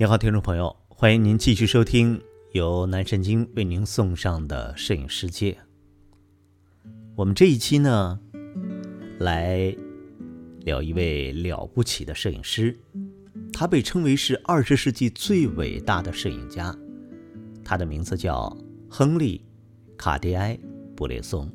你好，听众朋友，欢迎您继续收听由南神经为您送上的摄影世界。我们这一期呢，来聊一位了不起的摄影师，他被称为是二十世纪最伟大的摄影家，他的名字叫亨利·卡迪埃·布列松。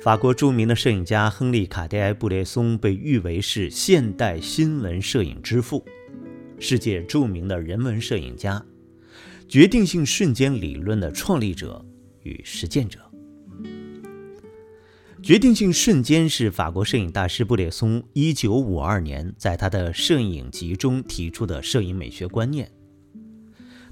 法国著名的摄影家亨利·卡迪埃·布列松被誉为是现代新闻摄影之父。世界著名的人文摄影家，决定性瞬间理论的创立者与实践者。决定性瞬间是法国摄影大师布列松1952年在他的摄影集中提出的摄影美学观念，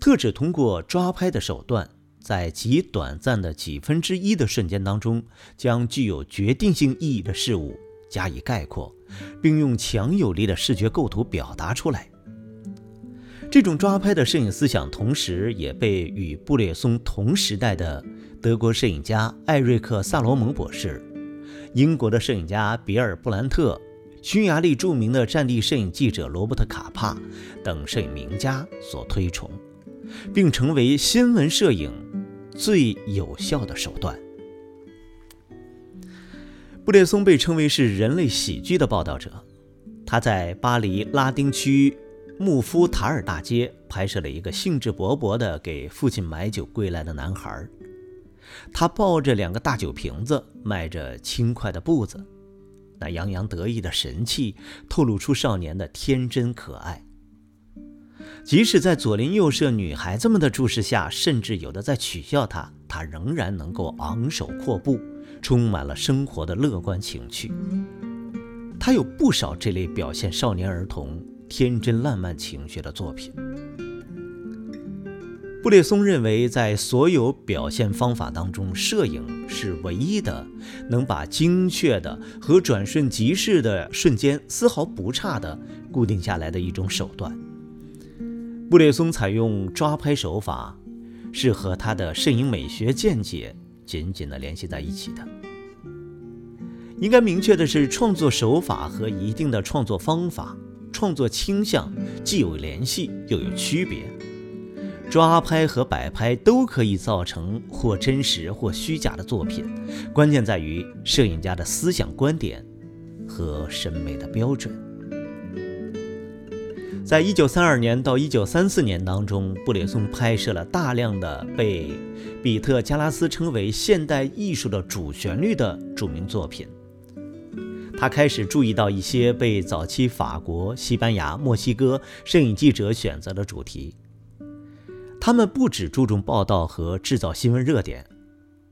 特指通过抓拍的手段，在极短暂的几分之一的瞬间当中，将具有决定性意义的事物加以概括，并用强有力的视觉构图表达出来。这种抓拍的摄影思想，同时也被与布列松同时代的德国摄影家艾瑞克·萨罗蒙博士、英国的摄影家比尔·布兰特、匈牙利著名的战地摄影记者罗伯特·卡帕等摄影名家所推崇，并成为新闻摄影最有效的手段。布列松被称为是人类喜剧的报道者，他在巴黎拉丁区。穆夫塔尔大街拍摄了一个兴致勃勃地给父亲买酒归来的男孩，他抱着两个大酒瓶子，迈着轻快的步子，那洋洋得意的神气透露出少年的天真可爱。即使在左邻右舍女孩子们的注视下，甚至有的在取笑他，他仍然能够昂首阔步，充满了生活的乐观情趣。他有不少这类表现少年儿童。天真烂漫情绪的作品。布列松认为，在所有表现方法当中，摄影是唯一的能把精确的和转瞬即逝的瞬间丝毫不差的固定下来的一种手段。布列松采用抓拍手法，是和他的摄影美学见解紧紧地联系在一起的。应该明确的是，创作手法和一定的创作方法。创作倾向既有联系又有区别，抓拍和摆拍都可以造成或真实或虚假的作品，关键在于摄影家的思想观点和审美的标准。在一九三二年到一九三四年当中，布列松拍摄了大量的被比特加拉斯称为现代艺术的主旋律的著名作品。他开始注意到一些被早期法国、西班牙、墨西哥摄影记者选择的主题。他们不只注重报道和制造新闻热点，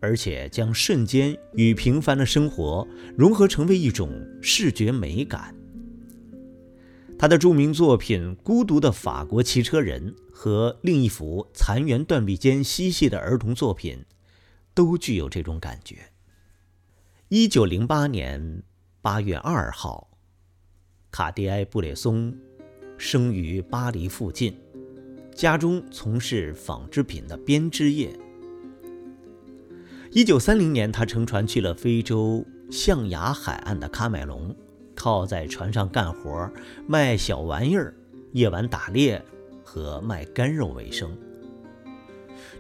而且将瞬间与平凡的生活融合成为一种视觉美感。他的著名作品《孤独的法国骑车人》和另一幅残垣断壁间嬉戏的儿童作品，都具有这种感觉。一九零八年。八月二号，卡迪埃·布列松生于巴黎附近，家中从事纺织品的编织业。一九三零年，他乘船去了非洲象牙海岸的喀麦隆，靠在船上干活、卖小玩意儿、夜晚打猎和卖干肉为生。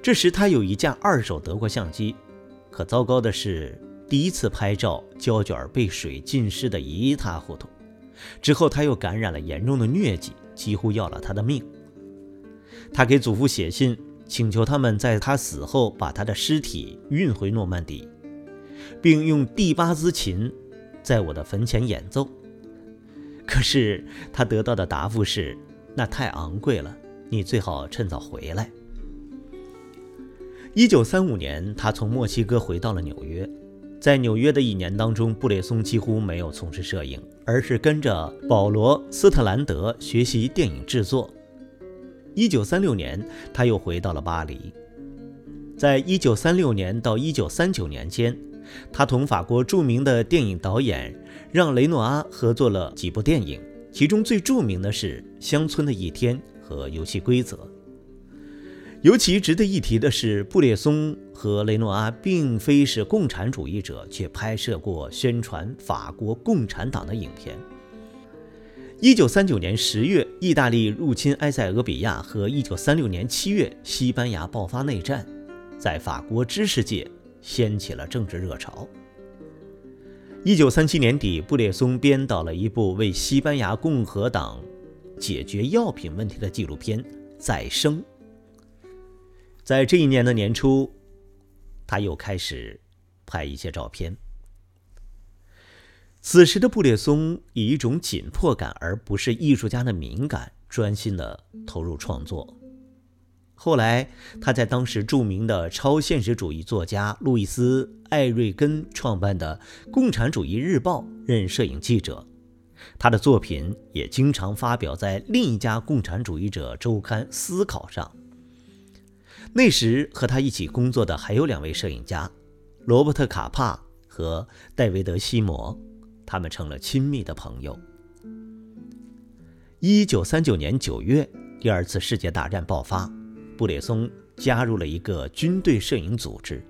这时，他有一架二手德国相机，可糟糕的是。第一次拍照，胶卷被水浸湿得一塌糊涂。之后，他又感染了严重的疟疾，几乎要了他的命。他给祖父写信，请求他们在他死后把他的尸体运回诺曼底，并用第八兹琴在我的坟前演奏。可是他得到的答复是：“那太昂贵了，你最好趁早回来。”一九三五年，他从墨西哥回到了纽约。在纽约的一年当中，布列松几乎没有从事摄影，而是跟着保罗·斯特兰德学习电影制作。一九三六年，他又回到了巴黎。在一九三六年到一九三九年间，他同法国著名的电影导演让·雷诺阿合作了几部电影，其中最著名的是《乡村的一天》和《游戏规则》。尤其值得一提的是，布列松和雷诺阿并非是共产主义者，却拍摄过宣传法国共产党的影片。一九三九年十月，意大利入侵埃塞俄比亚和一九三六年七月，西班牙爆发内战，在法国知识界掀起了政治热潮。一九三七年底，布列松编导了一部为西班牙共和党解决药品问题的纪录片《再生》。在这一年的年初，他又开始拍一些照片。此时的布列松以一种紧迫感，而不是艺术家的敏感，专心的投入创作。后来，他在当时著名的超现实主义作家路易斯·艾瑞根创办的《共产主义日报》任摄影记者，他的作品也经常发表在另一家共产主义者周刊《思考》上。那时和他一起工作的还有两位摄影家，罗伯特·卡帕和戴维德·西摩。他们成了亲密的朋友。一九三九年九月，第二次世界大战爆发，布列松加入了一个军队摄影组织。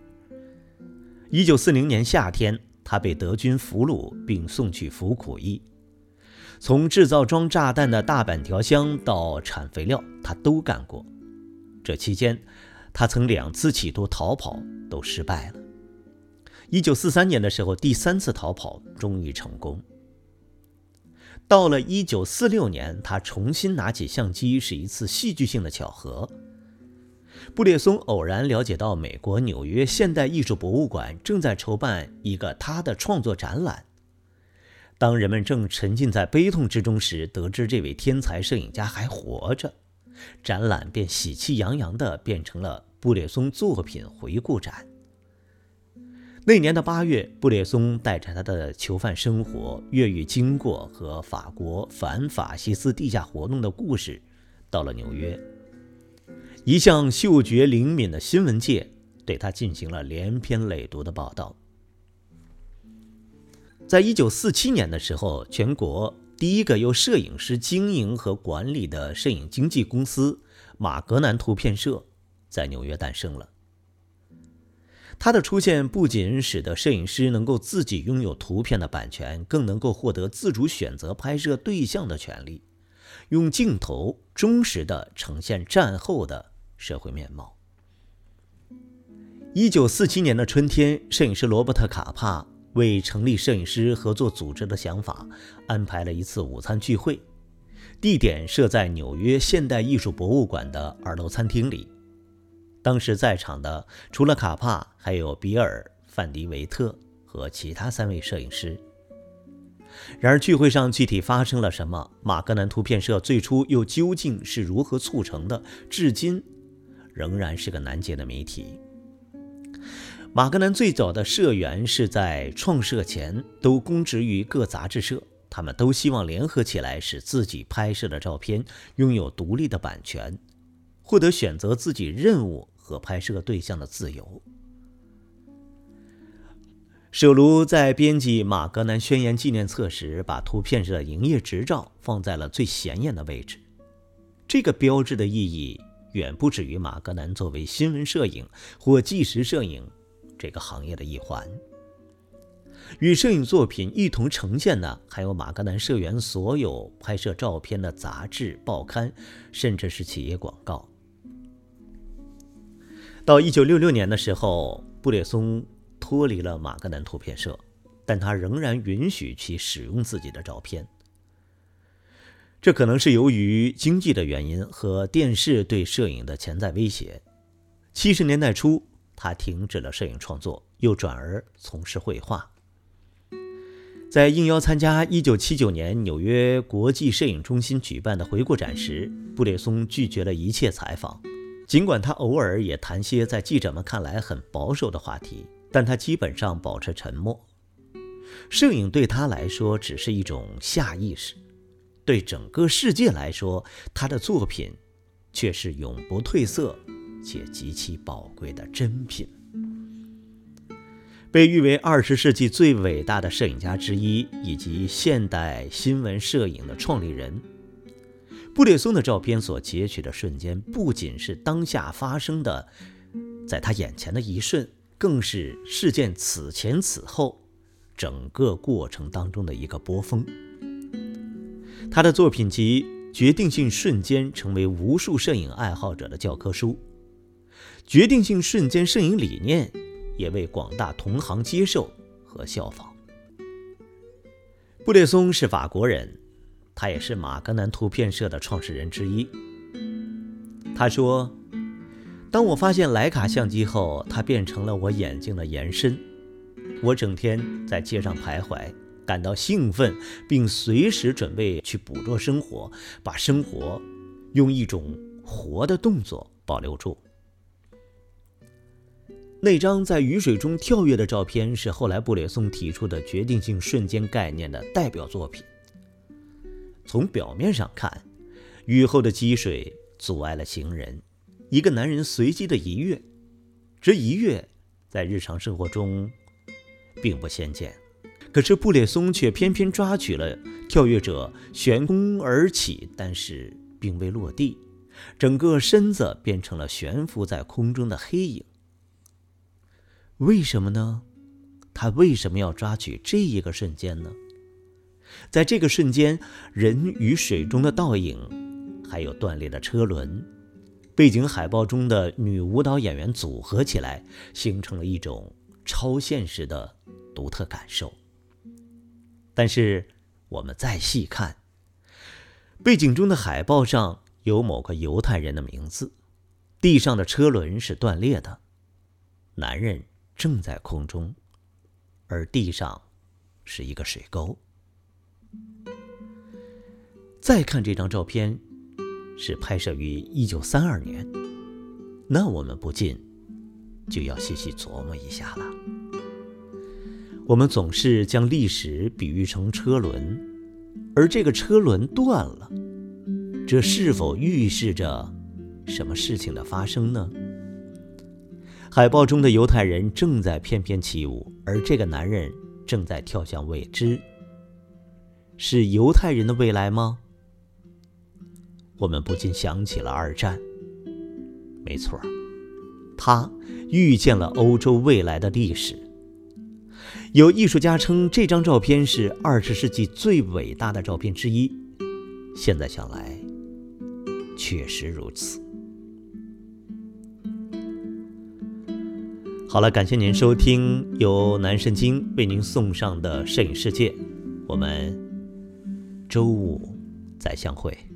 一九四零年夏天，他被德军俘虏并送去服苦役。从制造装炸弹的大板条箱到产肥料，他都干过。这期间，他曾两次企图逃跑，都失败了。一九四三年的时候，第三次逃跑终于成功。到了一九四六年，他重新拿起相机，是一次戏剧性的巧合。布列松偶然了解到，美国纽约现代艺术博物馆正在筹办一个他的创作展览。当人们正沉浸在悲痛之中时，得知这位天才摄影家还活着，展览便喜气洋洋地变成了布列松作品回顾展。那年的八月，布列松带着他的囚犯生活、越狱经过和法国反法西斯地下活动的故事，到了纽约。一向嗅觉灵敏的新闻界对他进行了连篇累牍的报道。在一九四七年的时候，全国第一个由摄影师经营和管理的摄影经纪公司——马格南图片社，在纽约诞生了。他的出现不仅使得摄影师能够自己拥有图片的版权，更能够获得自主选择拍摄对象的权利，用镜头忠实地呈现战后的社会面貌。一九四七年的春天，摄影师罗伯特·卡帕为成立摄影师合作组织的想法安排了一次午餐聚会，地点设在纽约现代艺术博物馆的二楼餐厅里。当时在场的除了卡帕，还有比尔·范迪维特和其他三位摄影师。然而，聚会上具体发生了什么，马格南图片社最初又究竟是如何促成的，至今仍然是个难解的谜题。马格南最早的社员是在创设前都公职于各杂志社，他们都希望联合起来，使自己拍摄的照片拥有独立的版权。获得选择自己任务和拍摄对象的自由。舍卢在编辑《马格南宣言》纪念册时，把图片社的营业执照放在了最显眼的位置。这个标志的意义远不止于马格南作为新闻摄影或纪实摄影这个行业的一环。与摄影作品一同呈现的，还有马格南社员所有拍摄照片的杂志、报刊，甚至是企业广告。到一九六六年的时候，布列松脱离了马格南图片社，但他仍然允许其使用自己的照片。这可能是由于经济的原因和电视对摄影的潜在威胁。七十年代初，他停止了摄影创作，又转而从事绘画。在应邀参加一九七九年纽约国际摄影中心举办的回顾展时，布列松拒绝了一切采访。尽管他偶尔也谈些在记者们看来很保守的话题，但他基本上保持沉默。摄影对他来说只是一种下意识，对整个世界来说，他的作品却是永不褪色且极其宝贵的珍品。被誉为二十世纪最伟大的摄影家之一，以及现代新闻摄影的创立人。布列松的照片所截取的瞬间，不仅是当下发生的，在他眼前的一瞬，更是事件此前此后整个过程当中的一个波峰。他的作品集《决定性瞬间》成为无数摄影爱好者的教科书，《决定性瞬间》摄影理念也为广大同行接受和效仿。布列松是法国人，他也是马格南图片社的创始人之一。他说：“当我发现徕卡相机后，它变成了我眼睛的延伸。我整天在街上徘徊。”感到兴奋，并随时准备去捕捉生活，把生活用一种活的动作保留住。那张在雨水中跳跃的照片是后来布列松提出的决定性瞬间概念的代表作品。从表面上看，雨后的积水阻碍了行人，一个男人随机的一跃，这一跃在日常生活中并不鲜见。可是布列松却偏偏抓取了跳跃者悬空而起，但是并未落地，整个身子变成了悬浮在空中的黑影。为什么呢？他为什么要抓取这一个瞬间呢？在这个瞬间，人与水中的倒影，还有断裂的车轮，背景海报中的女舞蹈演员组合起来，形成了一种超现实的独特感受。但是，我们再细看，背景中的海报上有某个犹太人的名字，地上的车轮是断裂的，男人正在空中，而地上是一个水沟。再看这张照片，是拍摄于一九三二年，那我们不禁就要细细琢磨一下了。我们总是将历史比喻成车轮，而这个车轮断了，这是否预示着什么事情的发生呢？海报中的犹太人正在翩翩起舞，而这个男人正在跳向未知。是犹太人的未来吗？我们不禁想起了二战。没错，他预见了欧洲未来的历史。有艺术家称这张照片是二十世纪最伟大的照片之一。现在想来，确实如此。好了，感谢您收听由南神经为您送上的摄影世界，我们周五再相会。